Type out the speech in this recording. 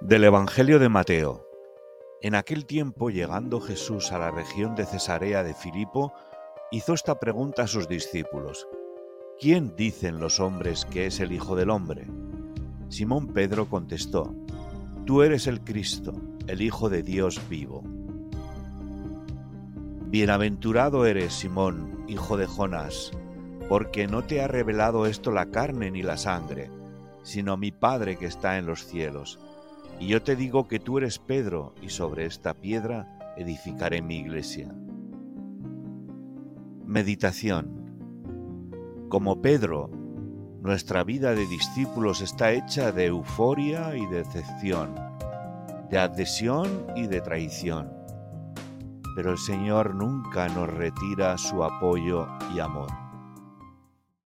Del Evangelio de Mateo. En aquel tiempo, llegando Jesús a la región de Cesarea de Filipo, hizo esta pregunta a sus discípulos. ¿Quién dicen los hombres que es el Hijo del Hombre? Simón Pedro contestó, Tú eres el Cristo, el Hijo de Dios vivo. Bienaventurado eres, Simón, hijo de Jonás, porque no te ha revelado esto la carne ni la sangre, sino mi Padre que está en los cielos. Y yo te digo que tú eres Pedro, y sobre esta piedra edificaré mi iglesia. Meditación. Como Pedro, nuestra vida de discípulos está hecha de euforia y decepción, de adhesión y de traición. Pero el Señor nunca nos retira su apoyo y amor.